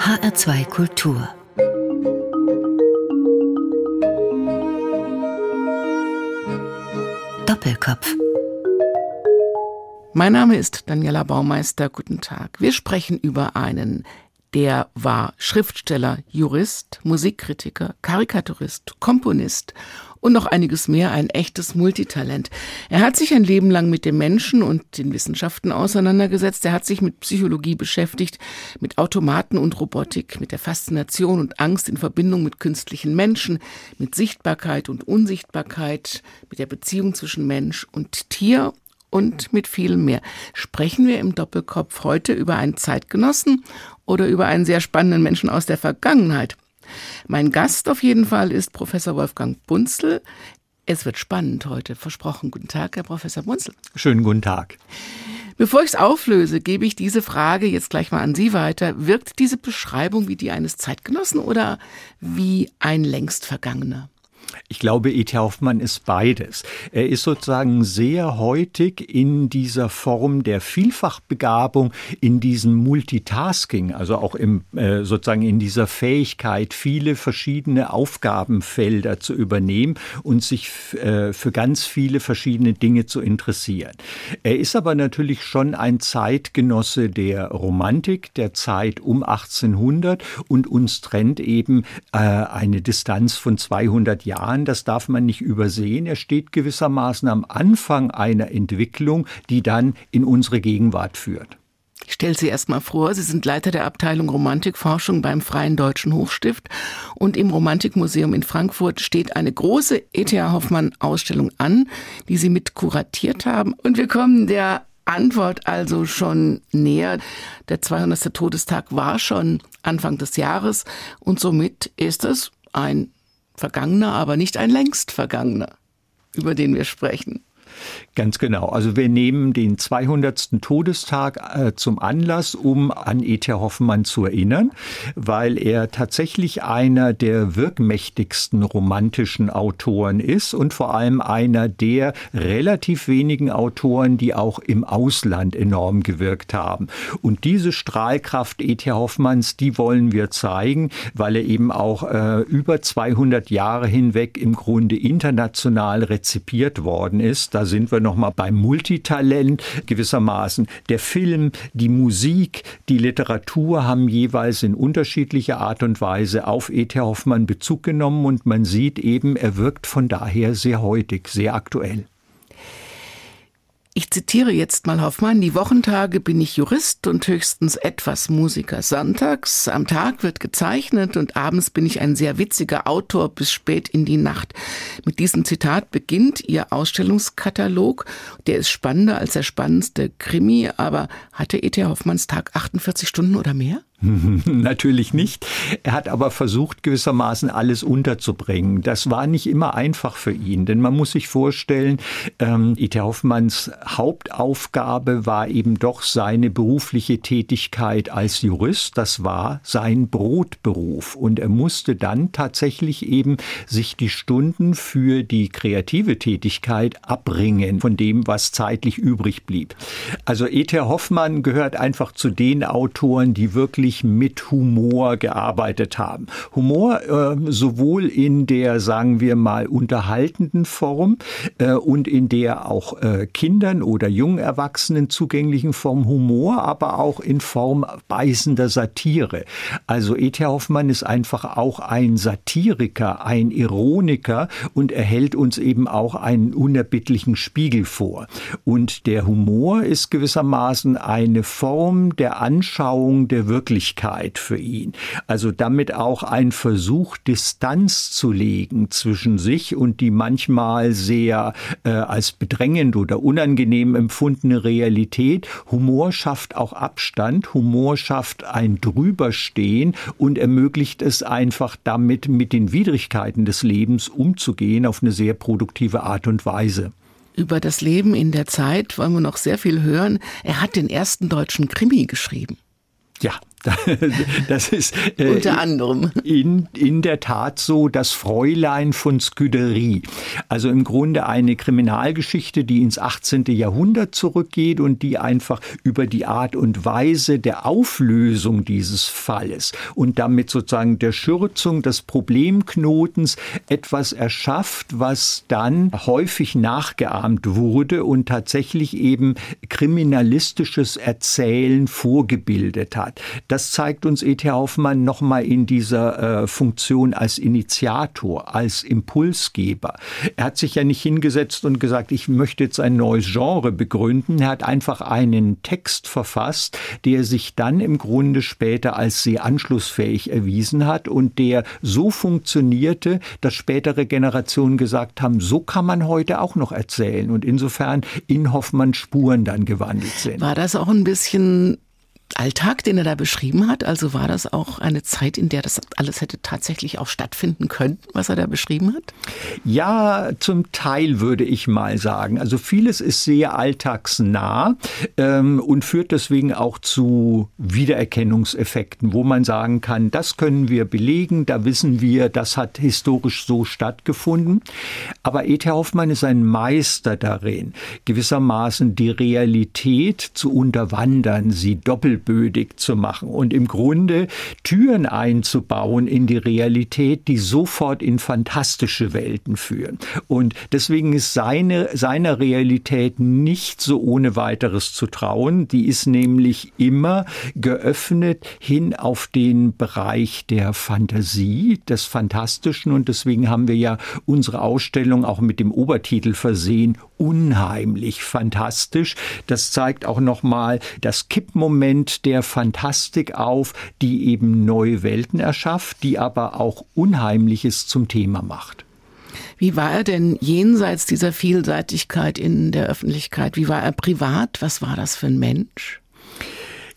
HR2 Kultur Doppelkopf Mein Name ist Daniela Baumeister. Guten Tag. Wir sprechen über einen der war Schriftsteller, Jurist, Musikkritiker, Karikaturist, Komponist und noch einiges mehr, ein echtes Multitalent. Er hat sich ein Leben lang mit dem Menschen und den Wissenschaften auseinandergesetzt. Er hat sich mit Psychologie beschäftigt, mit Automaten und Robotik, mit der Faszination und Angst in Verbindung mit künstlichen Menschen, mit Sichtbarkeit und Unsichtbarkeit, mit der Beziehung zwischen Mensch und Tier und mit viel mehr. Sprechen wir im Doppelkopf heute über einen Zeitgenossen oder über einen sehr spannenden Menschen aus der Vergangenheit. Mein Gast auf jeden Fall ist Professor Wolfgang Bunzel. Es wird spannend heute, versprochen. Guten Tag, Herr Professor Bunzel. Schönen guten Tag. Bevor ich es auflöse, gebe ich diese Frage jetzt gleich mal an Sie weiter. Wirkt diese Beschreibung wie die eines Zeitgenossen oder wie ein längst Vergangener? Ich glaube, E.T. Hoffmann ist beides. Er ist sozusagen sehr heutig in dieser Form der Vielfachbegabung, in diesem Multitasking, also auch im, äh, sozusagen in dieser Fähigkeit, viele verschiedene Aufgabenfelder zu übernehmen und sich äh, für ganz viele verschiedene Dinge zu interessieren. Er ist aber natürlich schon ein Zeitgenosse der Romantik, der Zeit um 1800 und uns trennt eben äh, eine Distanz von 200 Jahren Jahren, das darf man nicht übersehen. Er steht gewissermaßen am Anfang einer Entwicklung, die dann in unsere Gegenwart führt. Ich stelle Sie erst mal vor, Sie sind Leiter der Abteilung Romantikforschung beim Freien Deutschen Hochstift und im Romantikmuseum in Frankfurt steht eine große E.T.A. Hoffmann Ausstellung an, die Sie mit kuratiert haben und wir kommen der Antwort also schon näher. Der 200. Todestag war schon Anfang des Jahres und somit ist es ein vergangener, aber nicht ein längst vergangener, über den wir sprechen. Ganz genau. Also wir nehmen den 200. Todestag äh, zum Anlass, um an E.T. Hoffmann zu erinnern, weil er tatsächlich einer der wirkmächtigsten romantischen Autoren ist und vor allem einer der relativ wenigen Autoren, die auch im Ausland enorm gewirkt haben. Und diese Strahlkraft E.T. Hoffmanns, die wollen wir zeigen, weil er eben auch äh, über 200 Jahre hinweg im Grunde international rezipiert worden ist. Da sind wir nochmal beim Multitalent gewissermaßen. Der Film, die Musik, die Literatur haben jeweils in unterschiedlicher Art und Weise auf E.T. Hoffmann Bezug genommen und man sieht eben, er wirkt von daher sehr heutig, sehr aktuell. Ich zitiere jetzt mal Hoffmann, die Wochentage bin ich Jurist und höchstens etwas Musiker. Sonntags am Tag wird gezeichnet und abends bin ich ein sehr witziger Autor bis spät in die Nacht. Mit diesem Zitat beginnt Ihr Ausstellungskatalog. Der ist spannender als der spannendste Krimi, aber hatte E.T. Hoffmanns Tag 48 Stunden oder mehr? Natürlich nicht. Er hat aber versucht, gewissermaßen alles unterzubringen. Das war nicht immer einfach für ihn, denn man muss sich vorstellen, ähm, E.T. Hoffmanns Hauptaufgabe war eben doch seine berufliche Tätigkeit als Jurist. Das war sein Brotberuf. Und er musste dann tatsächlich eben sich die Stunden für die kreative Tätigkeit abbringen von dem, was zeitlich übrig blieb. Also E.T. Hoffmann gehört einfach zu den Autoren, die wirklich wirklich mit Humor gearbeitet haben. Humor äh, sowohl in der, sagen wir mal, unterhaltenden Form äh, und in der auch äh, Kindern oder jungen Erwachsenen zugänglichen Form Humor, aber auch in Form beißender Satire. Also E.T. Hoffmann ist einfach auch ein Satiriker, ein Ironiker und er hält uns eben auch einen unerbittlichen Spiegel vor. Und der Humor ist gewissermaßen eine Form der Anschauung der Wirklichkeit Möglichkeit für ihn. Also damit auch ein Versuch, Distanz zu legen zwischen sich und die manchmal sehr äh, als bedrängend oder unangenehm empfundene Realität. Humor schafft auch Abstand, Humor schafft ein Drüberstehen und ermöglicht es einfach damit, mit den Widrigkeiten des Lebens umzugehen auf eine sehr produktive Art und Weise. Über das Leben in der Zeit wollen wir noch sehr viel hören. Er hat den ersten deutschen Krimi geschrieben. Ja, Das ist äh, unter anderem in, in der Tat so das Fräulein von Scuderie. Also im Grunde eine Kriminalgeschichte, die ins 18. Jahrhundert zurückgeht und die einfach über die Art und Weise der Auflösung dieses Falles und damit sozusagen der Schürzung des Problemknotens etwas erschafft, was dann häufig nachgeahmt wurde und tatsächlich eben kriminalistisches Erzählen vorgebildet hat. Das zeigt uns E.T. Hoffmann nochmal in dieser äh, Funktion als Initiator, als Impulsgeber. Er hat sich ja nicht hingesetzt und gesagt, ich möchte jetzt ein neues Genre begründen. Er hat einfach einen Text verfasst, der sich dann im Grunde später als sehr anschlussfähig erwiesen hat und der so funktionierte, dass spätere Generationen gesagt haben, so kann man heute auch noch erzählen und insofern in Hoffmann Spuren dann gewandelt sind. War das auch ein bisschen Alltag, den er da beschrieben hat? Also war das auch eine Zeit, in der das alles hätte tatsächlich auch stattfinden können, was er da beschrieben hat? Ja, zum Teil würde ich mal sagen. Also vieles ist sehr alltagsnah ähm, und führt deswegen auch zu Wiedererkennungseffekten, wo man sagen kann, das können wir belegen, da wissen wir, das hat historisch so stattgefunden. Aber E.T. Hoffmann ist ein Meister darin, gewissermaßen die Realität zu unterwandern, sie doppelt doppelbödig zu machen und im Grunde Türen einzubauen in die Realität, die sofort in fantastische Welten führen. Und deswegen ist seine, seiner Realität nicht so ohne weiteres zu trauen. Die ist nämlich immer geöffnet hin auf den Bereich der Fantasie, des Fantastischen. Und deswegen haben wir ja unsere Ausstellung auch mit dem Obertitel versehen, unheimlich fantastisch. Das zeigt auch nochmal das Kippmoment der Fantastik auf, die eben neue Welten erschafft, die aber auch Unheimliches zum Thema macht. Wie war er denn jenseits dieser Vielseitigkeit in der Öffentlichkeit? Wie war er privat? Was war das für ein Mensch?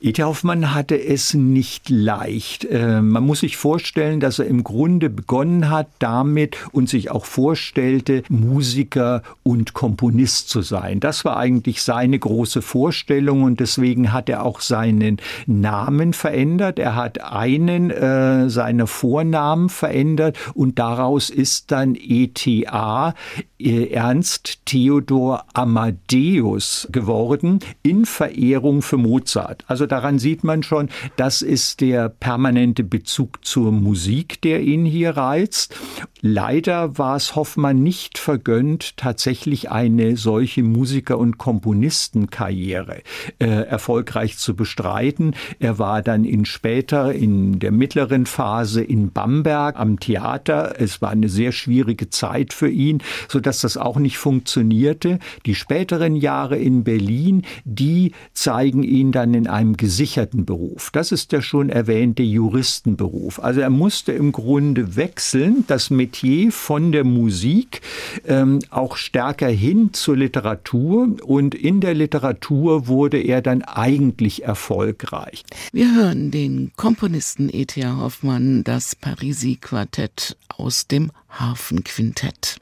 E.T. Hoffmann hatte es nicht leicht. Äh, man muss sich vorstellen, dass er im Grunde begonnen hat damit und sich auch vorstellte, Musiker und Komponist zu sein. Das war eigentlich seine große Vorstellung und deswegen hat er auch seinen Namen verändert. Er hat einen äh, seiner Vornamen verändert und daraus ist dann ETA äh, Ernst Theodor Amadeus geworden in Verehrung für Mozart. Also daran sieht man schon, das ist der permanente Bezug zur Musik, der ihn hier reizt. Leider war es Hoffmann nicht vergönnt, tatsächlich eine solche Musiker- und Komponistenkarriere äh, erfolgreich zu bestreiten. Er war dann in später, in der mittleren Phase in Bamberg am Theater. Es war eine sehr schwierige Zeit für ihn, so dass das auch nicht funktionierte. Die späteren Jahre in Berlin, die zeigen ihn dann in einem gesicherten Beruf. Das ist der schon erwähnte Juristenberuf. Also er musste im Grunde wechseln, das Metier von der Musik ähm, auch stärker hin zur Literatur und in der Literatur wurde er dann eigentlich erfolgreich. Wir hören den Komponisten E.T.A. Hoffmann das Parisi Quartett aus dem Harfenquintett.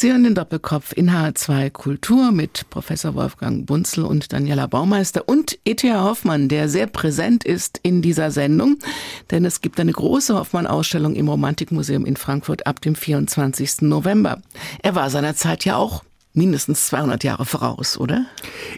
Sie hören den Doppelkopf in H2 Kultur mit Professor Wolfgang Bunzel und Daniela Baumeister und E.T.A. Hoffmann, der sehr präsent ist in dieser Sendung, denn es gibt eine große Hoffmann-Ausstellung im Romantikmuseum in Frankfurt ab dem 24. November. Er war seinerzeit ja auch mindestens 200 Jahre voraus, oder?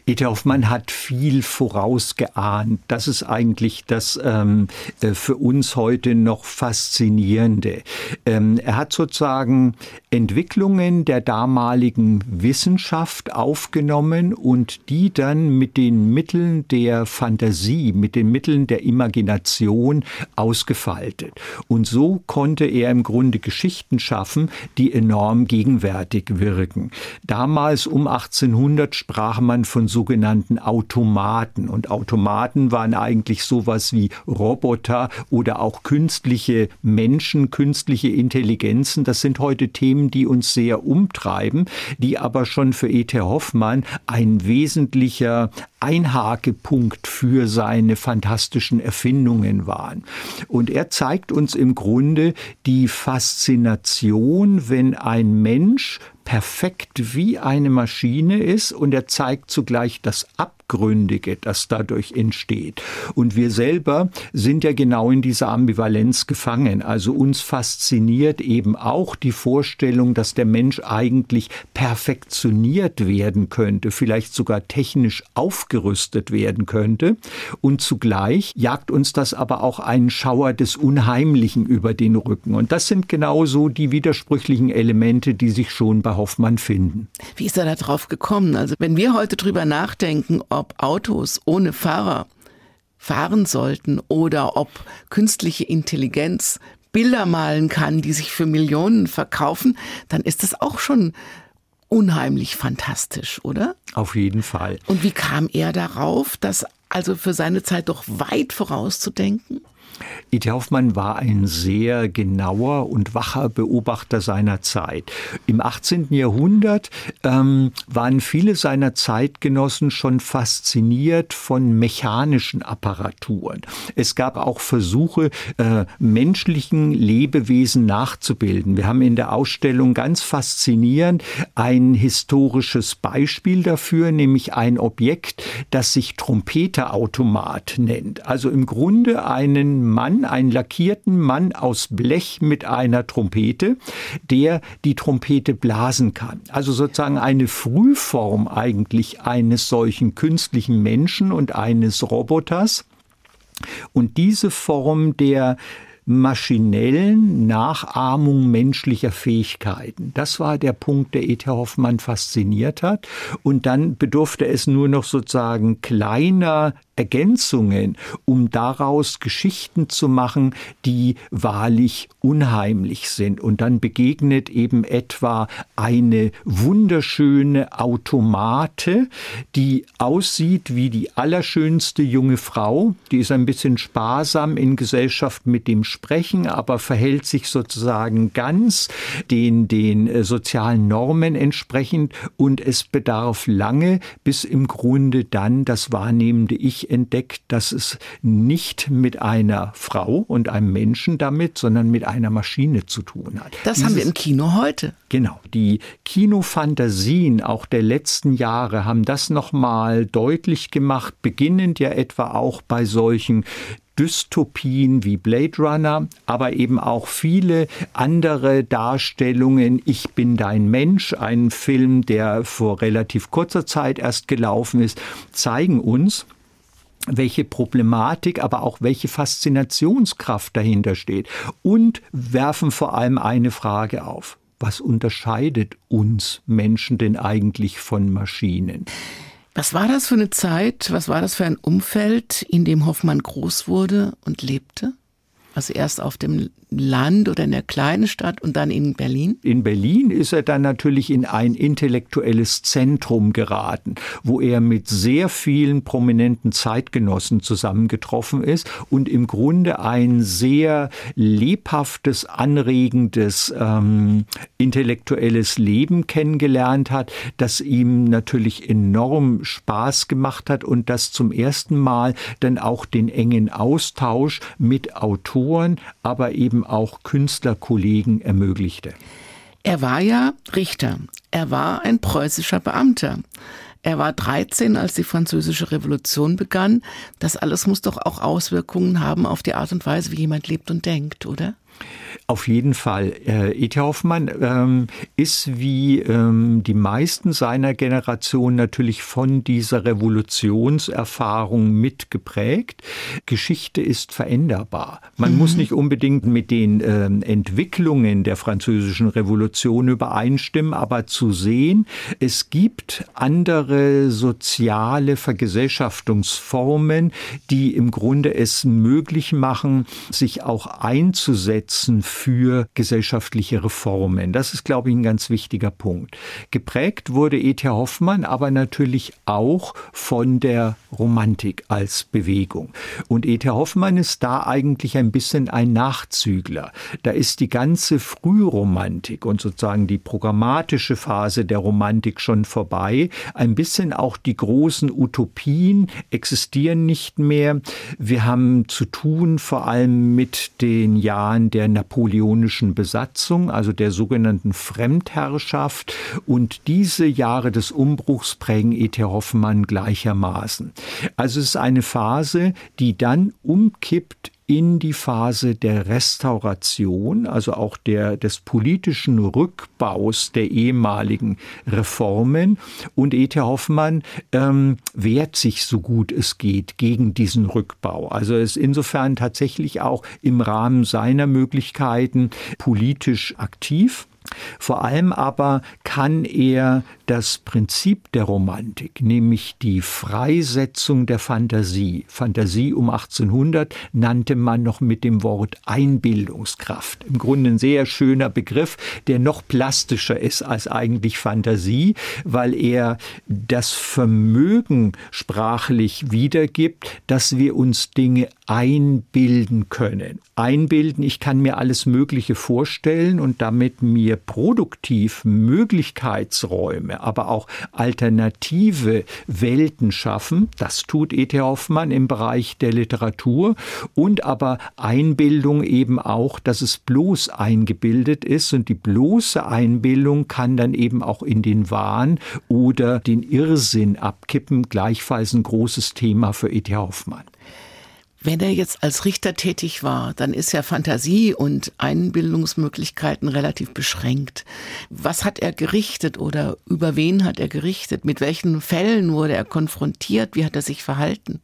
E.T. Hoffmann hat viel vorausgeahnt. Das ist eigentlich das ähm, äh, für uns heute noch Faszinierende. Ähm, er hat sozusagen Entwicklungen der damaligen Wissenschaft aufgenommen und die dann mit den Mitteln der Fantasie, mit den Mitteln der Imagination ausgefaltet. Und so konnte er im Grunde Geschichten schaffen, die enorm gegenwärtig wirken. Da Damals um 1800 sprach man von sogenannten Automaten und Automaten waren eigentlich sowas wie Roboter oder auch künstliche Menschen, künstliche Intelligenzen. Das sind heute Themen, die uns sehr umtreiben, die aber schon für E.T. Hoffmann ein wesentlicher Einhakepunkt für seine fantastischen Erfindungen waren. Und er zeigt uns im Grunde die Faszination, wenn ein Mensch perfekt wie eine Maschine ist und er zeigt zugleich das Ab Abgründige, das dadurch entsteht. Und wir selber sind ja genau in dieser Ambivalenz gefangen. Also uns fasziniert eben auch die Vorstellung, dass der Mensch eigentlich perfektioniert werden könnte, vielleicht sogar technisch aufgerüstet werden könnte. Und zugleich jagt uns das aber auch einen Schauer des Unheimlichen über den Rücken. Und das sind genauso die widersprüchlichen Elemente, die sich schon bei Hoffmann finden. Wie ist er da drauf gekommen? Also wenn wir heute drüber nachdenken, ob ob Autos ohne Fahrer fahren sollten oder ob künstliche Intelligenz Bilder malen kann, die sich für Millionen verkaufen, dann ist das auch schon unheimlich fantastisch, oder? Auf jeden Fall. Und wie kam er darauf, das also für seine Zeit doch weit vorauszudenken? E.T. Hoffmann war ein sehr genauer und wacher Beobachter seiner Zeit. Im 18. Jahrhundert ähm, waren viele seiner Zeitgenossen schon fasziniert von mechanischen Apparaturen. Es gab auch Versuche, äh, menschlichen Lebewesen nachzubilden. Wir haben in der Ausstellung ganz faszinierend ein historisches Beispiel dafür, nämlich ein Objekt, das sich Trompeterautomat nennt. Also im Grunde einen Mann, einen lackierten Mann aus Blech mit einer Trompete, der die Trompete blasen kann. Also sozusagen eine Frühform eigentlich eines solchen künstlichen Menschen und eines Roboters. Und diese Form der maschinellen Nachahmung menschlicher Fähigkeiten. Das war der Punkt, der E.T. Hoffmann fasziniert hat. Und dann bedurfte es nur noch sozusagen kleiner Ergänzungen, um daraus Geschichten zu machen, die wahrlich unheimlich sind. Und dann begegnet eben etwa eine wunderschöne Automate, die aussieht wie die allerschönste junge Frau. Die ist ein bisschen sparsam in Gesellschaft mit dem Sprechen, aber verhält sich sozusagen ganz den, den äh, sozialen Normen entsprechend. Und es bedarf lange, bis im Grunde dann das wahrnehmende Ich entdeckt, dass es nicht mit einer Frau und einem Menschen damit, sondern mit einer Maschine zu tun hat. Das Dieses, haben wir im Kino heute. Genau. Die Kinofantasien auch der letzten Jahre haben das nochmal deutlich gemacht, beginnend ja etwa auch bei solchen Dystopien wie Blade Runner, aber eben auch viele andere Darstellungen. Ich bin dein Mensch, ein Film, der vor relativ kurzer Zeit erst gelaufen ist, zeigen uns, welche Problematik, aber auch welche Faszinationskraft dahinter steht und werfen vor allem eine Frage auf. Was unterscheidet uns Menschen denn eigentlich von Maschinen? Was war das für eine Zeit, was war das für ein Umfeld, in dem Hoffmann groß wurde und lebte? Also erst auf dem Land oder in der kleinen Stadt und dann in Berlin? In Berlin ist er dann natürlich in ein intellektuelles Zentrum geraten, wo er mit sehr vielen prominenten Zeitgenossen zusammengetroffen ist und im Grunde ein sehr lebhaftes, anregendes ähm, intellektuelles Leben kennengelernt hat, das ihm natürlich enorm Spaß gemacht hat und das zum ersten Mal dann auch den engen Austausch mit Autoren, aber eben auch Künstlerkollegen ermöglichte. Er war ja Richter. Er war ein preußischer Beamter. Er war 13, als die französische Revolution begann. Das alles muss doch auch Auswirkungen haben auf die Art und Weise, wie jemand lebt und denkt, oder? Auf jeden Fall. Äh, E.T. Hoffmann ähm, ist wie ähm, die meisten seiner Generation natürlich von dieser Revolutionserfahrung mitgeprägt. Geschichte ist veränderbar. Man mhm. muss nicht unbedingt mit den ähm, Entwicklungen der französischen Revolution übereinstimmen, aber zu sehen, es gibt andere soziale Vergesellschaftungsformen, die im Grunde es möglich machen, sich auch einzusetzen für gesellschaftliche Reformen. Das ist, glaube ich, ein ganz wichtiger Punkt. Geprägt wurde E.T. Hoffmann aber natürlich auch von der Romantik als Bewegung. Und E.T. Hoffmann ist da eigentlich ein bisschen ein Nachzügler. Da ist die ganze Frühromantik und sozusagen die programmatische Phase der Romantik schon vorbei. Ein bisschen auch die großen Utopien existieren nicht mehr. Wir haben zu tun vor allem mit den Jahren der napoleonischen Besatzung, also der sogenannten Fremdherrschaft. Und diese Jahre des Umbruchs prägen E.T. Hoffmann gleichermaßen. Also es ist eine Phase, die dann umkippt in die Phase der Restauration, also auch der, des politischen Rückbaus der ehemaligen Reformen. Und E.T. Hoffmann ähm, wehrt sich so gut es geht gegen diesen Rückbau. Also ist insofern tatsächlich auch im Rahmen seiner Möglichkeiten politisch aktiv. Vor allem aber kann er das Prinzip der Romantik, nämlich die Freisetzung der Fantasie, Fantasie um 1800 nannte man noch mit dem Wort Einbildungskraft. Im Grunde ein sehr schöner Begriff, der noch plastischer ist als eigentlich Fantasie, weil er das Vermögen sprachlich wiedergibt, dass wir uns Dinge einbilden können. Einbilden, ich kann mir alles Mögliche vorstellen und damit mir produktiv Möglichkeitsräume, aber auch alternative Welten schaffen. Das tut E.T. Hoffmann im Bereich der Literatur und aber Einbildung eben auch, dass es bloß eingebildet ist und die bloße Einbildung kann dann eben auch in den Wahn oder den Irrsinn abkippen. Gleichfalls ein großes Thema für E.T. Hoffmann. Wenn er jetzt als Richter tätig war, dann ist ja Fantasie und Einbildungsmöglichkeiten relativ beschränkt. Was hat er gerichtet oder über wen hat er gerichtet? Mit welchen Fällen wurde er konfrontiert? Wie hat er sich verhalten?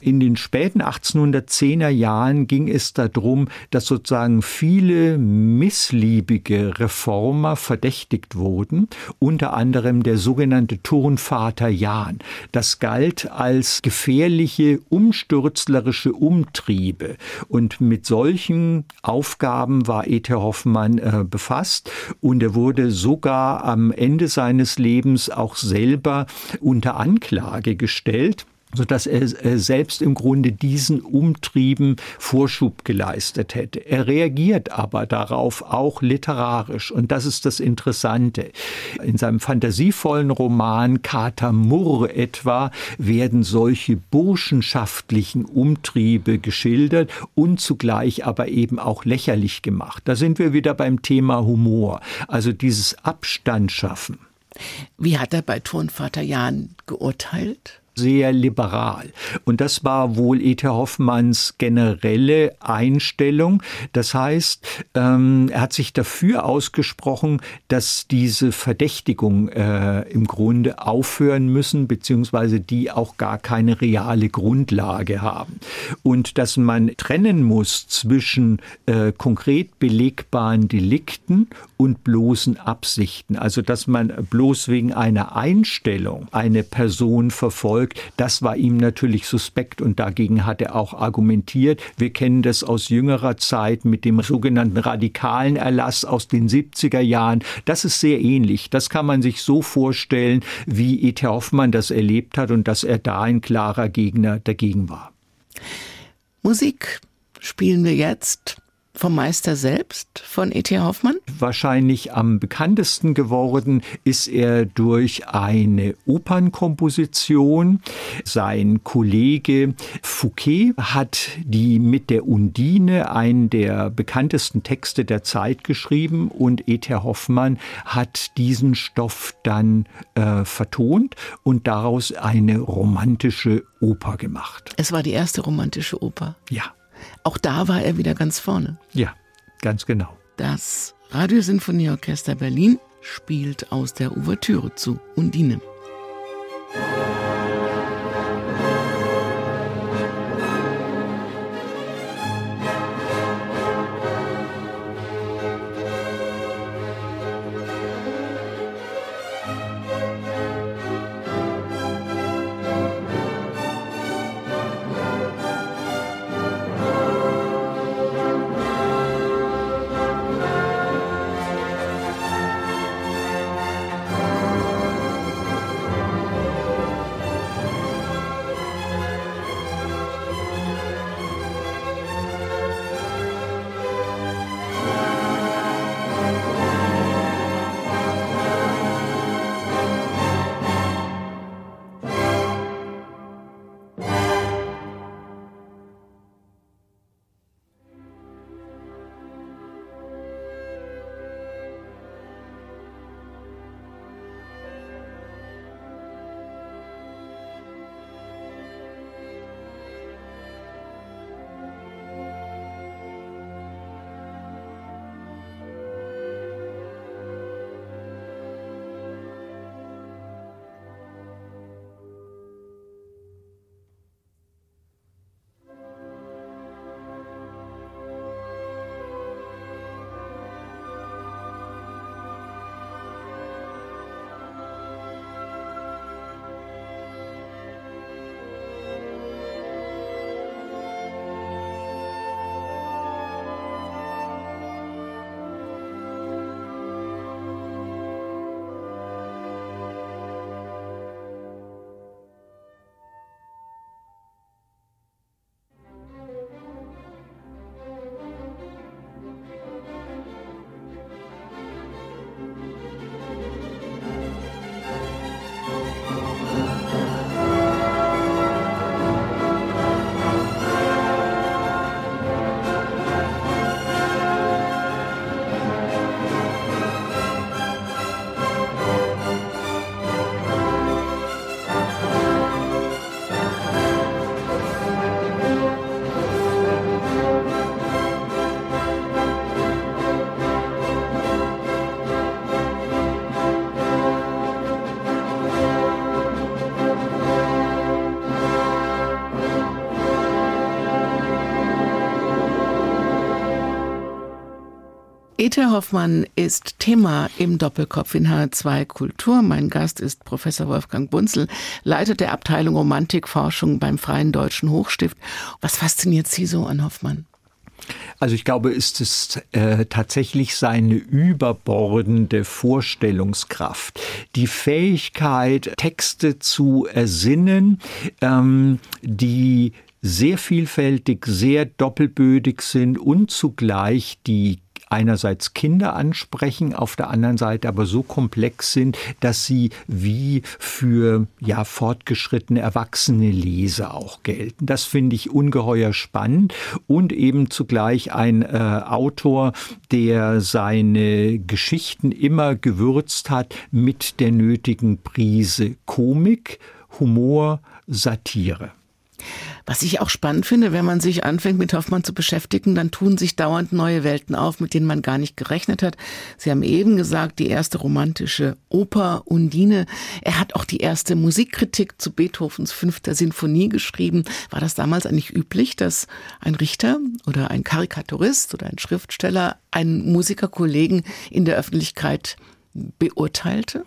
In den späten 1810er Jahren ging es darum, dass sozusagen viele missliebige Reformer verdächtigt wurden, unter anderem der sogenannte Turnvater Jan. Das galt als gefährliche, umstürzlerische Umtriebe. Und mit solchen Aufgaben war E.T. Hoffmann äh, befasst und er wurde sogar am Ende seines Lebens auch selber unter Anklage gestellt sodass er selbst im Grunde diesen Umtrieben Vorschub geleistet hätte. Er reagiert aber darauf auch literarisch und das ist das Interessante. In seinem fantasievollen Roman Kater Murr etwa werden solche burschenschaftlichen Umtriebe geschildert und zugleich aber eben auch lächerlich gemacht. Da sind wir wieder beim Thema Humor, also dieses Abstand schaffen. Wie hat er bei Turnvater Jan geurteilt? Sehr liberal. Und das war wohl E.T. Hoffmanns generelle Einstellung. Das heißt, ähm, er hat sich dafür ausgesprochen, dass diese Verdächtigung äh, im Grunde aufhören müssen, beziehungsweise die auch gar keine reale Grundlage haben. Und dass man trennen muss zwischen äh, konkret belegbaren Delikten und bloßen Absichten. Also dass man bloß wegen einer Einstellung eine Person verfolgt, Erfolg. Das war ihm natürlich suspekt und dagegen hat er auch argumentiert. Wir kennen das aus jüngerer Zeit mit dem sogenannten radikalen Erlass aus den 70er Jahren. Das ist sehr ähnlich. Das kann man sich so vorstellen, wie E.T. Hoffmann das erlebt hat und dass er da ein klarer Gegner dagegen war. Musik spielen wir jetzt vom Meister selbst, von E.T. Hoffmann? Wahrscheinlich am bekanntesten geworden ist er durch eine Opernkomposition. Sein Kollege Fouquet hat die mit der Undine einen der bekanntesten Texte der Zeit geschrieben und E.T. Hoffmann hat diesen Stoff dann äh, vertont und daraus eine romantische Oper gemacht. Es war die erste romantische Oper. Ja. Auch da war er wieder ganz vorne. Ja, ganz genau. Das Radiosinfonieorchester Berlin spielt aus der Ouvertüre zu Undine. Peter Hoffmann ist Thema im Doppelkopf in H2 Kultur. Mein Gast ist Professor Wolfgang Bunzel, Leiter der Abteilung Romantikforschung beim Freien Deutschen Hochstift. Was fasziniert Sie so an Hoffmann? Also ich glaube, ist es äh, tatsächlich seine überbordende Vorstellungskraft, die Fähigkeit, Texte zu ersinnen, ähm, die sehr vielfältig, sehr doppelbödig sind und zugleich die einerseits Kinder ansprechen, auf der anderen Seite aber so komplex sind, dass sie wie für ja fortgeschrittene erwachsene Leser auch gelten. Das finde ich ungeheuer spannend und eben zugleich ein äh, Autor, der seine Geschichten immer gewürzt hat mit der nötigen Prise Komik, Humor, Satire. Was ich auch spannend finde, wenn man sich anfängt, mit Hoffmann zu beschäftigen, dann tun sich dauernd neue Welten auf, mit denen man gar nicht gerechnet hat. Sie haben eben gesagt, die erste romantische Oper Undine. Er hat auch die erste Musikkritik zu Beethovens fünfter Sinfonie geschrieben. War das damals eigentlich üblich, dass ein Richter oder ein Karikaturist oder ein Schriftsteller einen Musikerkollegen in der Öffentlichkeit beurteilte?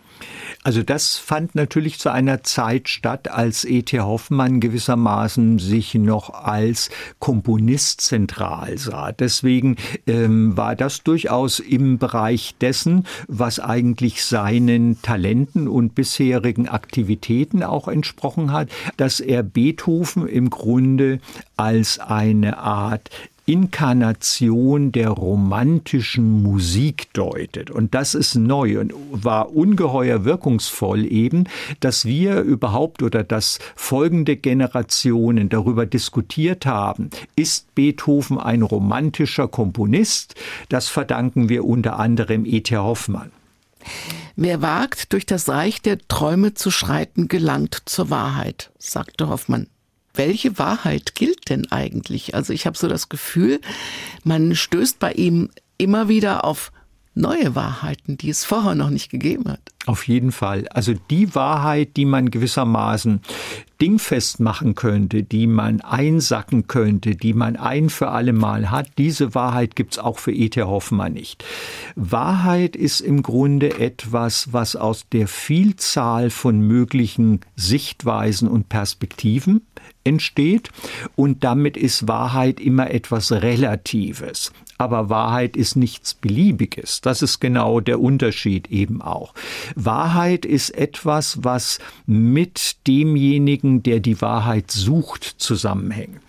Also das fand natürlich zu einer Zeit statt, als E.T. Hoffmann gewissermaßen sich noch als Komponist zentral sah. Deswegen ähm, war das durchaus im Bereich dessen, was eigentlich seinen Talenten und bisherigen Aktivitäten auch entsprochen hat, dass er Beethoven im Grunde als eine Art Inkarnation der romantischen Musik deutet. Und das ist neu und war ungeheuer wirkungsvoll eben, dass wir überhaupt oder dass folgende Generationen darüber diskutiert haben, ist Beethoven ein romantischer Komponist? Das verdanken wir unter anderem E.T. Hoffmann. Wer wagt, durch das Reich der Träume zu schreiten, gelangt zur Wahrheit, sagte Hoffmann. Welche Wahrheit gilt denn eigentlich? Also ich habe so das Gefühl, man stößt bei ihm immer wieder auf neue Wahrheiten, die es vorher noch nicht gegeben hat. Auf jeden Fall. Also die Wahrheit, die man gewissermaßen dingfest machen könnte, die man einsacken könnte, die man ein für alle Mal hat, diese Wahrheit gibt's auch für E.T. Hoffmann nicht. Wahrheit ist im Grunde etwas, was aus der Vielzahl von möglichen Sichtweisen und Perspektiven entsteht und damit ist Wahrheit immer etwas Relatives aber Wahrheit ist nichts Beliebiges. Das ist genau der Unterschied eben auch. Wahrheit ist etwas, was mit demjenigen, der die Wahrheit sucht, zusammenhängt.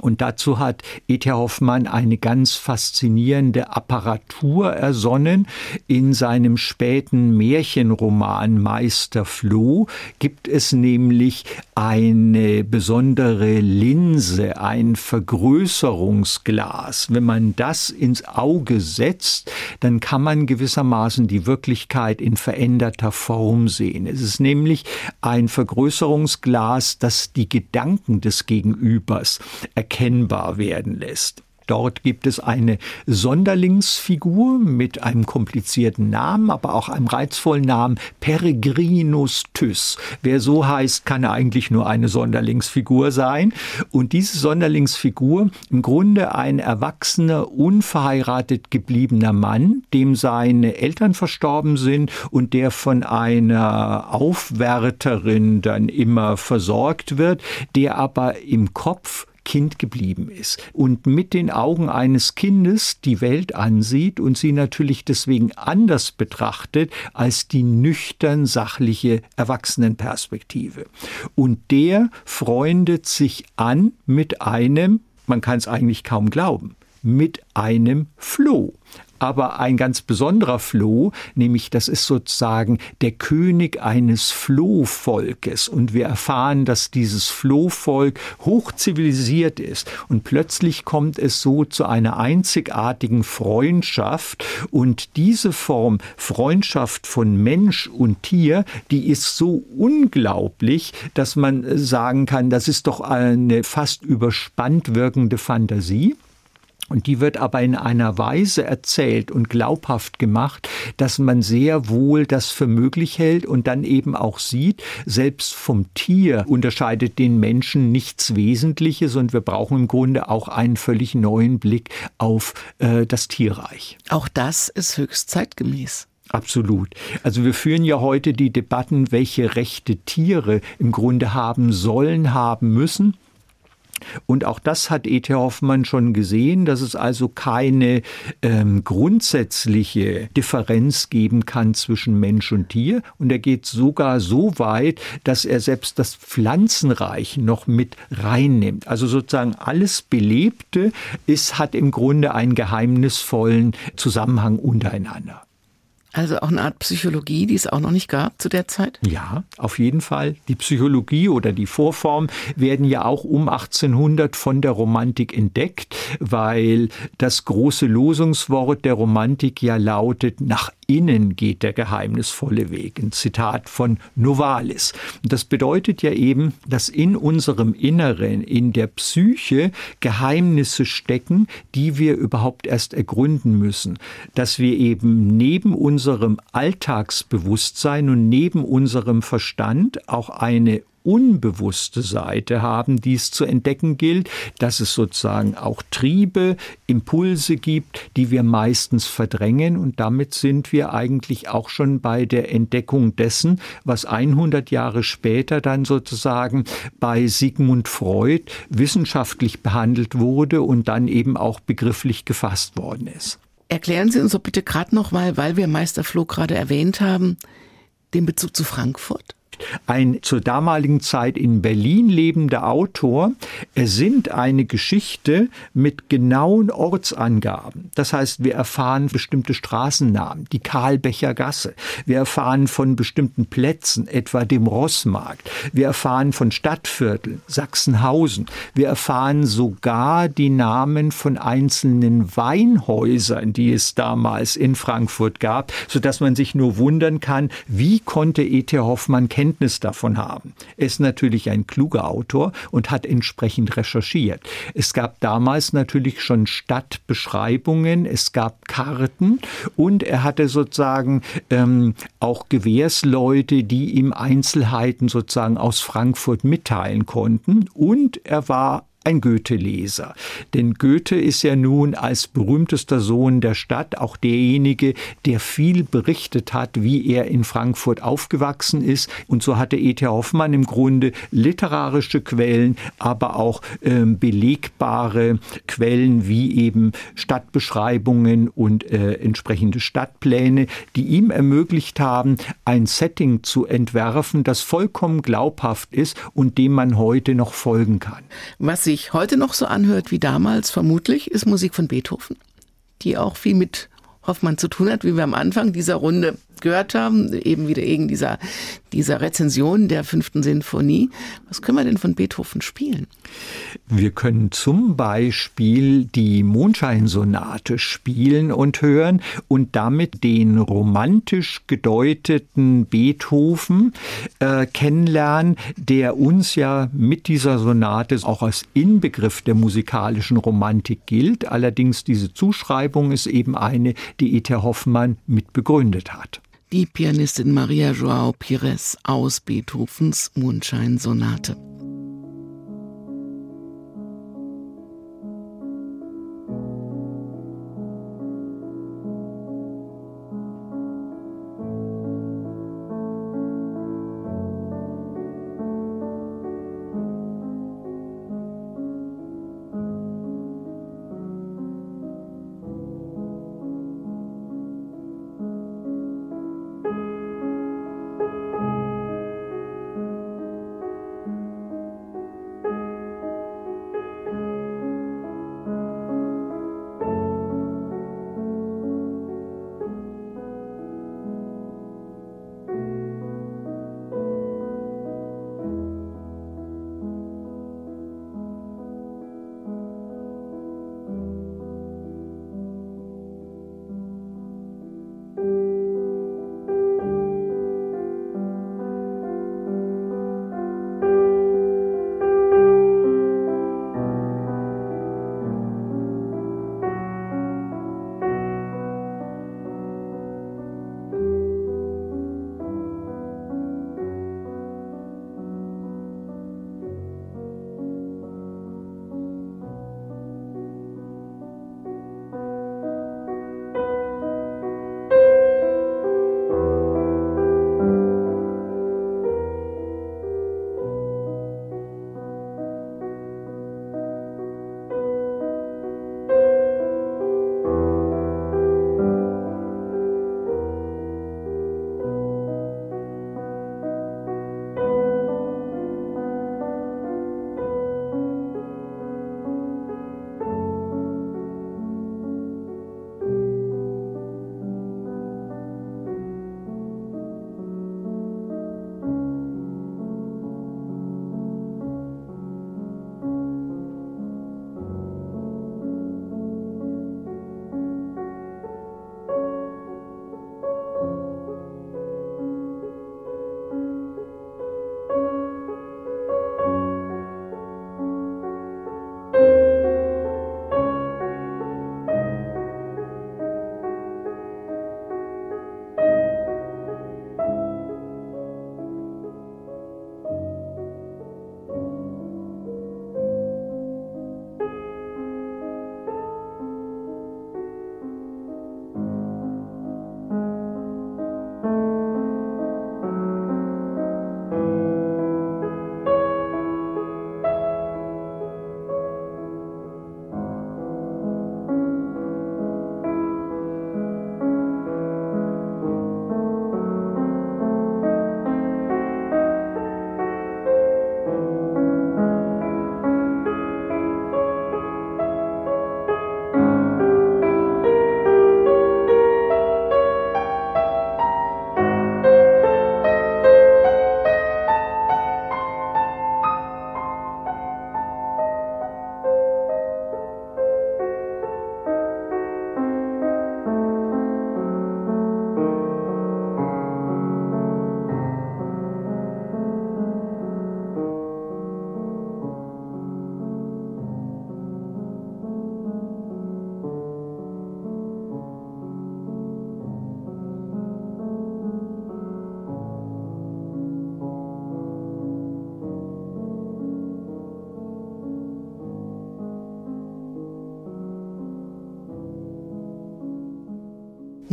Und dazu hat E.T. Hoffmann eine ganz faszinierende Apparatur ersonnen. In seinem späten Märchenroman Meister Floh gibt es nämlich eine besondere Linse, ein Vergrößerungsglas. Wenn man das ins Auge setzt, dann kann man gewissermaßen die Wirklichkeit in veränderter Form sehen. Es ist nämlich ein Vergrößerungsglas, das die Gedanken des Gegenübers erkennbar werden lässt. Dort gibt es eine Sonderlingsfigur mit einem komplizierten Namen, aber auch einem reizvollen Namen, Peregrinus Thys. Wer so heißt, kann eigentlich nur eine Sonderlingsfigur sein. Und diese Sonderlingsfigur, im Grunde ein erwachsener, unverheiratet gebliebener Mann, dem seine Eltern verstorben sind und der von einer Aufwärterin dann immer versorgt wird, der aber im Kopf Kind geblieben ist und mit den Augen eines Kindes die Welt ansieht und sie natürlich deswegen anders betrachtet als die nüchtern sachliche Erwachsenenperspektive. Und der freundet sich an mit einem, man kann es eigentlich kaum glauben, mit einem Floh aber ein ganz besonderer Floh, nämlich das ist sozusagen der König eines Flohvolkes. Und wir erfahren, dass dieses Flohvolk hochzivilisiert ist. Und plötzlich kommt es so zu einer einzigartigen Freundschaft. Und diese Form Freundschaft von Mensch und Tier, die ist so unglaublich, dass man sagen kann, das ist doch eine fast überspannt wirkende Fantasie. Und die wird aber in einer Weise erzählt und glaubhaft gemacht, dass man sehr wohl das für möglich hält und dann eben auch sieht, selbst vom Tier unterscheidet den Menschen nichts Wesentliches und wir brauchen im Grunde auch einen völlig neuen Blick auf äh, das Tierreich. Auch das ist höchst zeitgemäß. Absolut. Also wir führen ja heute die Debatten, welche Rechte Tiere im Grunde haben sollen, haben müssen. Und auch das hat E.T. Hoffmann schon gesehen, dass es also keine ähm, grundsätzliche Differenz geben kann zwischen Mensch und Tier. Und er geht sogar so weit, dass er selbst das Pflanzenreich noch mit reinnimmt. Also sozusagen alles Belebte ist, hat im Grunde einen geheimnisvollen Zusammenhang untereinander. Also auch eine Art Psychologie, die es auch noch nicht gab zu der Zeit? Ja, auf jeden Fall. Die Psychologie oder die Vorform werden ja auch um 1800 von der Romantik entdeckt, weil das große Losungswort der Romantik ja lautet, nach innen geht der geheimnisvolle Weg. Ein Zitat von Novalis. Das bedeutet ja eben, dass in unserem Inneren, in der Psyche Geheimnisse stecken, die wir überhaupt erst ergründen müssen. Dass wir eben neben unserem Alltagsbewusstsein und neben unserem Verstand auch eine unbewusste Seite haben, die es zu entdecken gilt, dass es sozusagen auch Triebe, Impulse gibt, die wir meistens verdrängen und damit sind wir eigentlich auch schon bei der Entdeckung dessen, was 100 Jahre später dann sozusagen bei Sigmund Freud wissenschaftlich behandelt wurde und dann eben auch begrifflich gefasst worden ist. Erklären Sie uns doch bitte gerade noch mal, weil wir Meister Flo gerade erwähnt haben, den Bezug zu Frankfurt. Ein zur damaligen Zeit in Berlin lebender Autor, ersinnt eine Geschichte mit genauen Ortsangaben. Das heißt, wir erfahren bestimmte Straßennamen, die Karlbecher Gasse. Wir erfahren von bestimmten Plätzen, etwa dem Rossmarkt. Wir erfahren von Stadtvierteln, Sachsenhausen. Wir erfahren sogar die Namen von einzelnen Weinhäusern, die es damals in Frankfurt gab, sodass man sich nur wundern kann, wie konnte E.T. Hoffmann Kenntnis davon haben. Er ist natürlich ein kluger Autor und hat entsprechend recherchiert. Es gab damals natürlich schon Stadtbeschreibungen, es gab Karten und er hatte sozusagen ähm, auch Gewährsleute, die ihm Einzelheiten sozusagen aus Frankfurt mitteilen konnten und er war ein Goethe-Leser. Denn Goethe ist ja nun als berühmtester Sohn der Stadt auch derjenige, der viel berichtet hat, wie er in Frankfurt aufgewachsen ist. Und so hatte E.T. Hoffmann im Grunde literarische Quellen, aber auch äh, belegbare Quellen wie eben Stadtbeschreibungen und äh, entsprechende Stadtpläne, die ihm ermöglicht haben, ein Setting zu entwerfen, das vollkommen glaubhaft ist und dem man heute noch folgen kann. Was sich heute noch so anhört wie damals, vermutlich, ist Musik von Beethoven, die auch viel mit Hoffmann zu tun hat, wie wir am Anfang dieser Runde gehört haben, eben wieder wegen dieser, dieser Rezension der fünften Sinfonie. Was können wir denn von Beethoven spielen? Wir können zum Beispiel die Mondscheinsonate spielen und hören und damit den romantisch gedeuteten Beethoven äh, kennenlernen, der uns ja mit dieser Sonate auch als Inbegriff der musikalischen Romantik gilt. Allerdings diese Zuschreibung ist eben eine, die E.T. Hoffmann mit begründet hat die Pianistin Maria Joao Pires aus Beethovens Mondscheinsonate.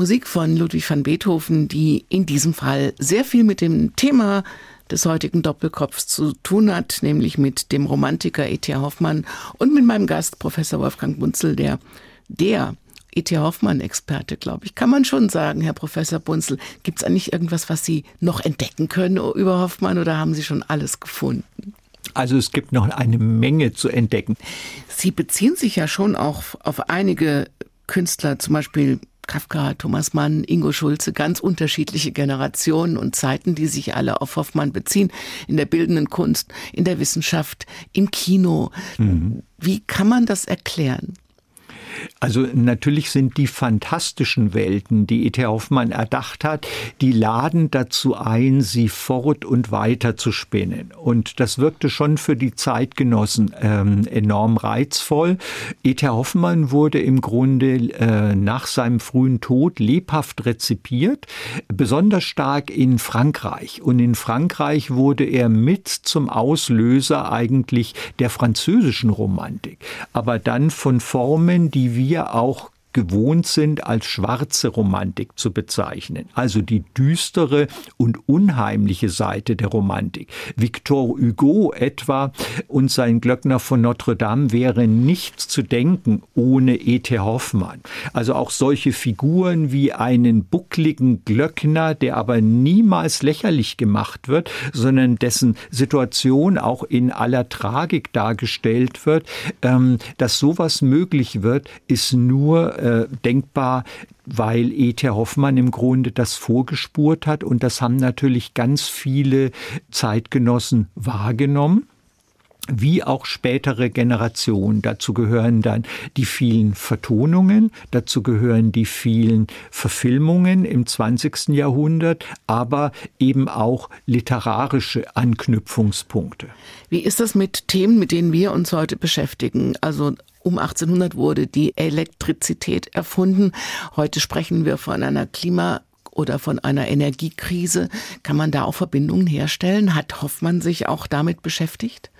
Musik von Ludwig van Beethoven, die in diesem Fall sehr viel mit dem Thema des heutigen Doppelkopfs zu tun hat, nämlich mit dem Romantiker E.T. Hoffmann und mit meinem Gast Professor Wolfgang Bunzel, der der E.T. Hoffmann-Experte, glaube ich. Kann man schon sagen, Herr Professor Bunzel, gibt es eigentlich irgendwas, was Sie noch entdecken können über Hoffmann oder haben Sie schon alles gefunden? Also es gibt noch eine Menge zu entdecken. Sie beziehen sich ja schon auch auf einige Künstler, zum Beispiel Kafka, Thomas Mann, Ingo Schulze, ganz unterschiedliche Generationen und Zeiten, die sich alle auf Hoffmann beziehen, in der bildenden Kunst, in der Wissenschaft, im Kino. Mhm. Wie kann man das erklären? Also natürlich sind die fantastischen Welten, die E.T. Hoffmann erdacht hat, die laden dazu ein, sie fort und weiter zu spinnen. Und das wirkte schon für die Zeitgenossen ähm, enorm reizvoll. E.T. Hoffmann wurde im Grunde äh, nach seinem frühen Tod lebhaft rezipiert, besonders stark in Frankreich. Und in Frankreich wurde er mit zum Auslöser eigentlich der französischen Romantik. Aber dann von Formen, die wir auch gewohnt sind, als schwarze Romantik zu bezeichnen, also die düstere und unheimliche Seite der Romantik. Victor Hugo etwa und sein Glöckner von Notre Dame wäre nichts zu denken ohne E.T. Hoffmann. Also auch solche Figuren wie einen buckligen Glöckner, der aber niemals lächerlich gemacht wird, sondern dessen Situation auch in aller Tragik dargestellt wird, ähm, dass sowas möglich wird, ist nur äh, denkbar, weil E.T. Hoffmann im Grunde das vorgespurt hat und das haben natürlich ganz viele Zeitgenossen wahrgenommen wie auch spätere Generationen. Dazu gehören dann die vielen Vertonungen, dazu gehören die vielen Verfilmungen im 20. Jahrhundert, aber eben auch literarische Anknüpfungspunkte. Wie ist das mit Themen, mit denen wir uns heute beschäftigen? Also um 1800 wurde die Elektrizität erfunden. Heute sprechen wir von einer Klima oder von einer Energiekrise. Kann man da auch Verbindungen herstellen? Hat Hoffmann sich auch damit beschäftigt?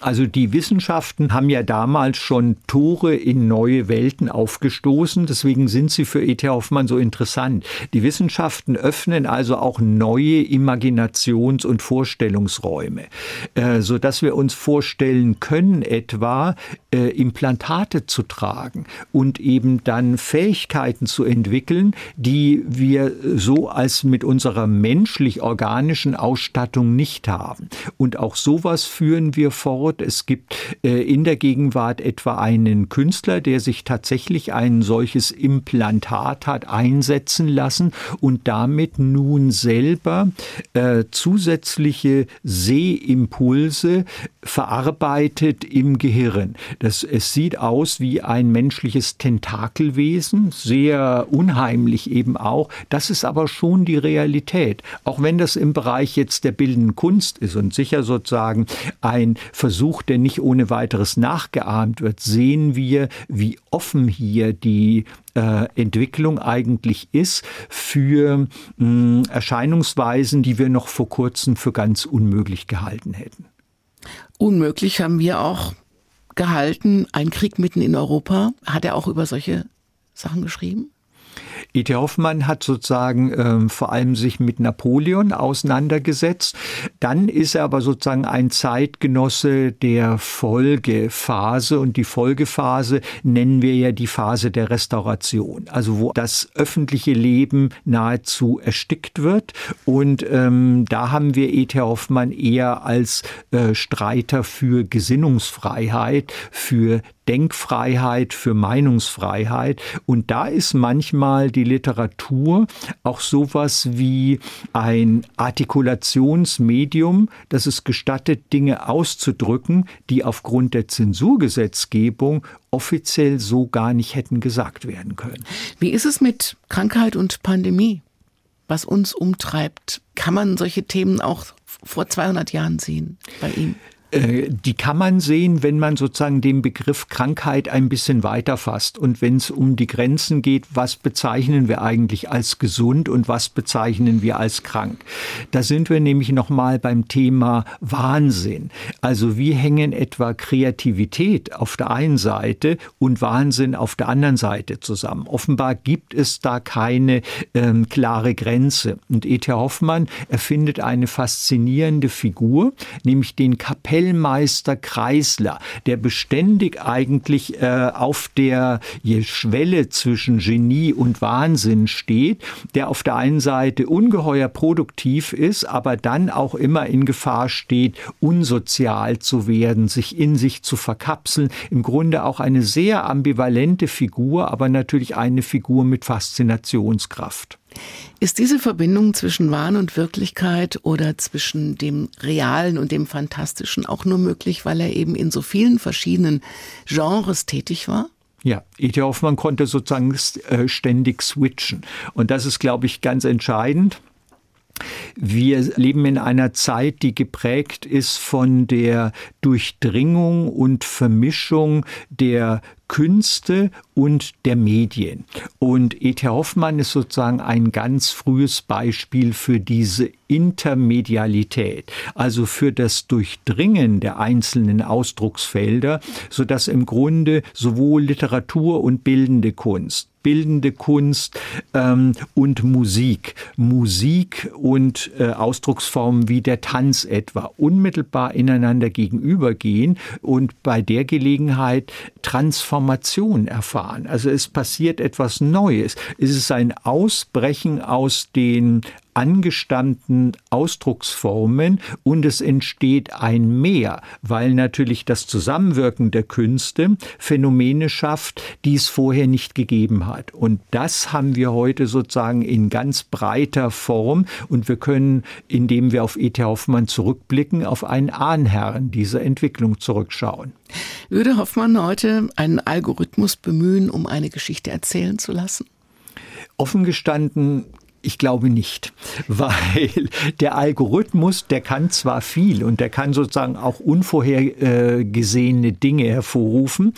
Also die Wissenschaften haben ja damals schon Tore in neue Welten aufgestoßen. Deswegen sind sie für E.T. Hoffmann so interessant. Die Wissenschaften öffnen also auch neue Imaginations- und Vorstellungsräume, äh, so dass wir uns vorstellen können, etwa äh, Implantate zu tragen und eben dann Fähigkeiten zu entwickeln, die wir so als mit unserer menschlich-organischen Ausstattung nicht haben. Und auch sowas führen wir fort Stichwort. Es gibt äh, in der Gegenwart etwa einen Künstler, der sich tatsächlich ein solches Implantat hat einsetzen lassen und damit nun selber äh, zusätzliche Sehimpulse verarbeitet im Gehirn. Das, es sieht aus wie ein menschliches Tentakelwesen, sehr unheimlich eben auch. Das ist aber schon die Realität. Auch wenn das im Bereich jetzt der bildenden Kunst ist und sicher sozusagen ein Versuch Versuch, der nicht ohne weiteres nachgeahmt wird, sehen wir, wie offen hier die äh, Entwicklung eigentlich ist für hm, Erscheinungsweisen, die wir noch vor kurzem für ganz unmöglich gehalten hätten. Unmöglich haben wir auch gehalten. Ein Krieg mitten in Europa. Hat er auch über solche Sachen geschrieben? E.T. Hoffmann hat sozusagen ähm, vor allem sich mit Napoleon auseinandergesetzt. Dann ist er aber sozusagen ein Zeitgenosse der Folgephase und die Folgephase nennen wir ja die Phase der Restauration, also wo das öffentliche Leben nahezu erstickt wird. Und ähm, da haben wir E.T. Hoffmann eher als äh, Streiter für Gesinnungsfreiheit, für Denkfreiheit, für Meinungsfreiheit. Und da ist manchmal die Literatur auch sowas wie ein Artikulationsmedium, das es gestattet, Dinge auszudrücken, die aufgrund der Zensurgesetzgebung offiziell so gar nicht hätten gesagt werden können. Wie ist es mit Krankheit und Pandemie? Was uns umtreibt, kann man solche Themen auch vor 200 Jahren sehen bei ihm? Äh, die kann man sehen, wenn man sozusagen den Begriff Krankheit ein bisschen weiter fasst und wenn es um die Grenzen geht, was bezeichnen wir eigentlich als gesund und was bezeichnen wir als krank. Da sind wir nämlich noch mal beim Thema Wahnsinn. Also wie hängen etwa Kreativität auf der einen Seite und Wahnsinn auf der anderen Seite zusammen? Offenbar gibt es da keine ähm, klare Grenze. Und E.T. Hoffmann erfindet eine faszinierende Figur, nämlich den Kapell Kapellmeister Kreisler, der beständig eigentlich äh, auf der Schwelle zwischen Genie und Wahnsinn steht, der auf der einen Seite ungeheuer produktiv ist, aber dann auch immer in Gefahr steht, unsozial zu werden, sich in sich zu verkapseln. Im Grunde auch eine sehr ambivalente Figur, aber natürlich eine Figur mit Faszinationskraft. Ist diese Verbindung zwischen Wahn und Wirklichkeit oder zwischen dem Realen und dem Fantastischen auch nur möglich, weil er eben in so vielen verschiedenen Genres tätig war? Ja, E.T. Hoffmann konnte sozusagen äh, ständig switchen. Und das ist, glaube ich, ganz entscheidend. Wir leben in einer Zeit, die geprägt ist von der Durchdringung und Vermischung der Künste und der Medien. Und E.T. Hoffmann ist sozusagen ein ganz frühes Beispiel für diese Intermedialität, also für das Durchdringen der einzelnen Ausdrucksfelder, so dass im Grunde sowohl Literatur und bildende Kunst bildende Kunst ähm, und Musik. Musik und äh, Ausdrucksformen wie der Tanz etwa unmittelbar ineinander gegenübergehen und bei der Gelegenheit Transformation erfahren. Also es passiert etwas Neues. Es ist ein Ausbrechen aus den angestammten Ausdrucksformen und es entsteht ein Mehr, weil natürlich das Zusammenwirken der Künste Phänomene schafft, die es vorher nicht gegeben hat. Und das haben wir heute sozusagen in ganz breiter Form und wir können, indem wir auf E.T. Hoffmann zurückblicken, auf einen Ahnherrn dieser Entwicklung zurückschauen. Würde Hoffmann heute einen Algorithmus bemühen, um eine Geschichte erzählen zu lassen? Offen gestanden ich glaube nicht, weil der Algorithmus, der kann zwar viel und der kann sozusagen auch unvorhergesehene Dinge hervorrufen,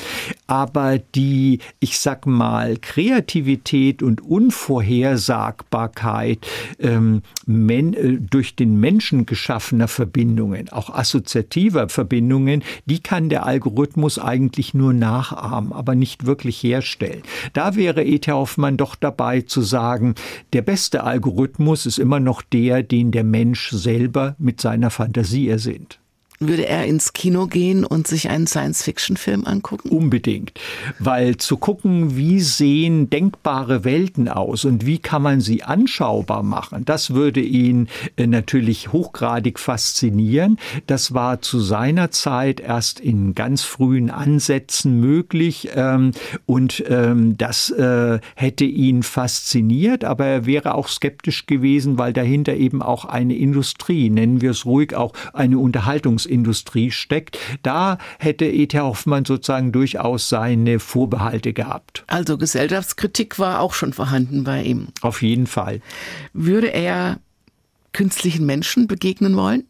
aber die, ich sag mal, Kreativität und Unvorhersagbarkeit ähm, äh, durch den Menschen geschaffener Verbindungen, auch assoziativer Verbindungen, die kann der Algorithmus eigentlich nur nachahmen, aber nicht wirklich herstellen. Da wäre E.T. Hoffmann doch dabei zu sagen, der beste beste Algorithmus ist immer noch der, den der Mensch selber mit seiner Fantasie ersinnt. Würde er ins Kino gehen und sich einen Science-Fiction-Film angucken? Unbedingt. Weil zu gucken, wie sehen denkbare Welten aus und wie kann man sie anschaubar machen, das würde ihn äh, natürlich hochgradig faszinieren. Das war zu seiner Zeit erst in ganz frühen Ansätzen möglich ähm, und ähm, das äh, hätte ihn fasziniert, aber er wäre auch skeptisch gewesen, weil dahinter eben auch eine Industrie, nennen wir es ruhig auch eine Unterhaltungsindustrie, Industrie steckt, da hätte E.T. Hoffmann sozusagen durchaus seine Vorbehalte gehabt. Also Gesellschaftskritik war auch schon vorhanden bei ihm. Auf jeden Fall. Würde er künstlichen Menschen begegnen wollen?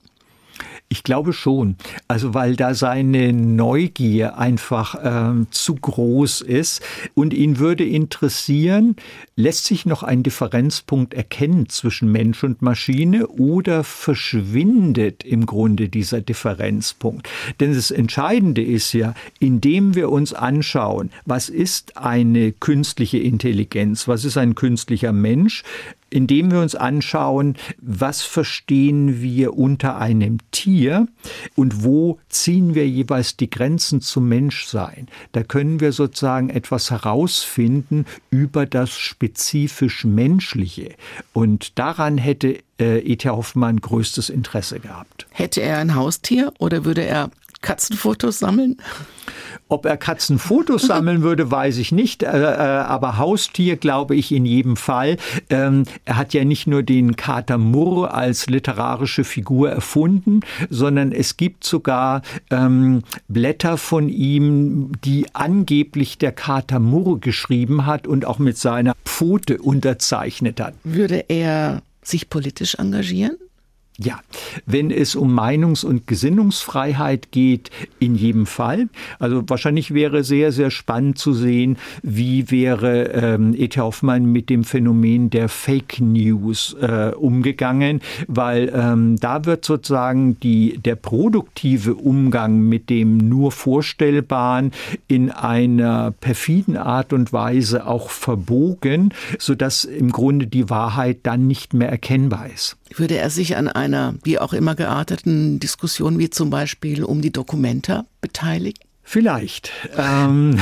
Ich glaube schon. Also weil da seine Neugier einfach ähm, zu groß ist und ihn würde interessieren, lässt sich noch ein Differenzpunkt erkennen zwischen Mensch und Maschine oder verschwindet im Grunde dieser Differenzpunkt? Denn das Entscheidende ist ja, indem wir uns anschauen, was ist eine künstliche Intelligenz, was ist ein künstlicher Mensch, indem wir uns anschauen, was verstehen wir unter einem Tier und wo ziehen wir jeweils die Grenzen zum Menschsein. Da können wir sozusagen etwas herausfinden über das spezifisch Menschliche. Und daran hätte äh, E.T. Hoffmann größtes Interesse gehabt. Hätte er ein Haustier oder würde er Katzenfotos sammeln? Ob er Katzenfotos sammeln würde, weiß ich nicht. Äh, äh, aber Haustier glaube ich in jedem Fall. Ähm, er hat ja nicht nur den Kater Murr als literarische Figur erfunden, sondern es gibt sogar ähm, Blätter von ihm, die angeblich der Kater Murr geschrieben hat und auch mit seiner Pfote unterzeichnet hat. Würde er sich politisch engagieren? Ja, wenn es um Meinungs- und Gesinnungsfreiheit geht, in jedem Fall. Also wahrscheinlich wäre sehr, sehr spannend zu sehen, wie wäre ähm, E.T. Hoffmann mit dem Phänomen der Fake News äh, umgegangen, weil ähm, da wird sozusagen die, der produktive Umgang mit dem nur Vorstellbaren in einer perfiden Art und Weise auch verbogen, sodass im Grunde die Wahrheit dann nicht mehr erkennbar ist. Würde er sich an einer wie auch immer gearteten Diskussion wie zum Beispiel um die Dokumenta beteiligen? Vielleicht. Ähm,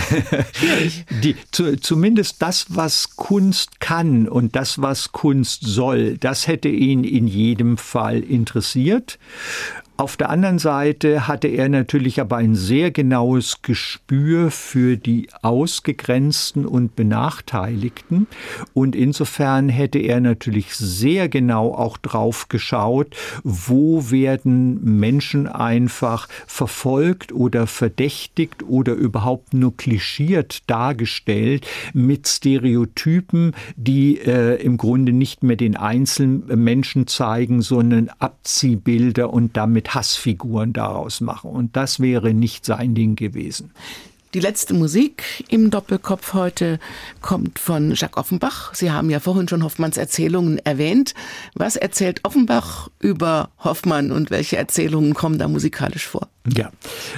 die, zu, zumindest das, was Kunst kann und das, was Kunst soll, das hätte ihn in jedem Fall interessiert. Auf der anderen Seite hatte er natürlich aber ein sehr genaues Gespür für die Ausgegrenzten und Benachteiligten. Und insofern hätte er natürlich sehr genau auch drauf geschaut, wo werden Menschen einfach verfolgt oder verdächtigt oder überhaupt nur klischiert dargestellt mit Stereotypen, die äh, im Grunde nicht mehr den einzelnen Menschen zeigen, sondern Abziehbilder und damit Hassfiguren daraus machen. Und das wäre nicht sein Ding gewesen. Die letzte Musik im Doppelkopf heute kommt von Jacques Offenbach. Sie haben ja vorhin schon Hoffmanns Erzählungen erwähnt. Was erzählt Offenbach über Hoffmann und welche Erzählungen kommen da musikalisch vor? Ja,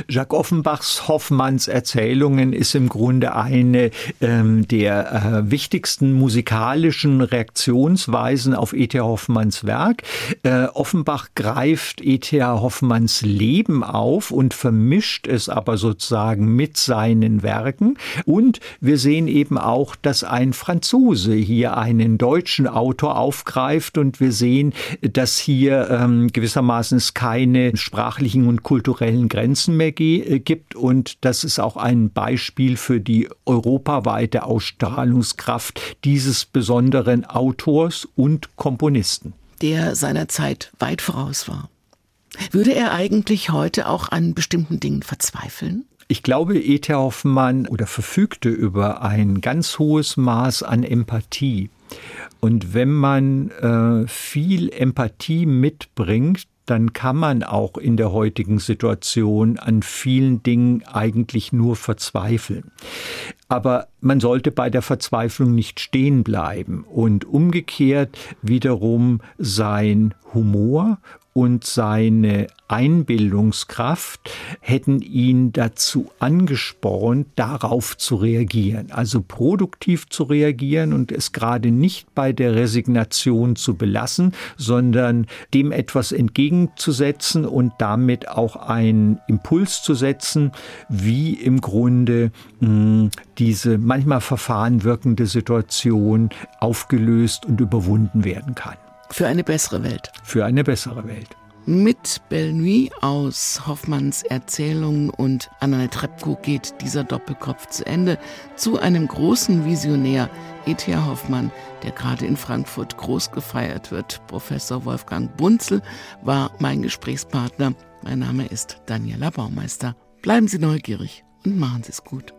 Jacques Offenbachs Hoffmanns Erzählungen ist im Grunde eine ähm, der äh, wichtigsten musikalischen Reaktionsweisen auf E.T.A. Hoffmanns Werk. Äh, Offenbach greift E.T.A. Hoffmanns Leben auf und vermischt es aber sozusagen mit seinen Werken. Und wir sehen eben auch, dass ein Franzose hier einen deutschen Autor aufgreift und wir sehen, dass hier ähm, gewissermaßen es keine sprachlichen und kulturellen Grenzen mehr äh, gibt und das ist auch ein Beispiel für die europaweite Ausstrahlungskraft dieses besonderen Autors und Komponisten. Der seiner Zeit weit voraus war. Würde er eigentlich heute auch an bestimmten Dingen verzweifeln? Ich glaube, E.T. Hoffmann oder verfügte über ein ganz hohes Maß an Empathie. Und wenn man äh, viel Empathie mitbringt, dann kann man auch in der heutigen Situation an vielen Dingen eigentlich nur verzweifeln. Aber man sollte bei der Verzweiflung nicht stehen bleiben und umgekehrt wiederum sein Humor und seine Einbildungskraft hätten ihn dazu angespornt, darauf zu reagieren, also produktiv zu reagieren und es gerade nicht bei der Resignation zu belassen, sondern dem etwas entgegenzusetzen und damit auch einen Impuls zu setzen, wie im Grunde mh, hm, diese manchmal verfahren wirkende Situation aufgelöst und überwunden werden kann. Für eine bessere Welt. Für eine bessere Welt. Mit Belle Nuit aus Hoffmanns Erzählungen und Anna Trepko geht dieser Doppelkopf zu Ende zu einem großen Visionär, E.T.A. Hoffmann, der gerade in Frankfurt groß gefeiert wird. Professor Wolfgang Bunzel war mein Gesprächspartner. Mein Name ist Daniela Baumeister. Bleiben Sie neugierig und machen Sie es gut.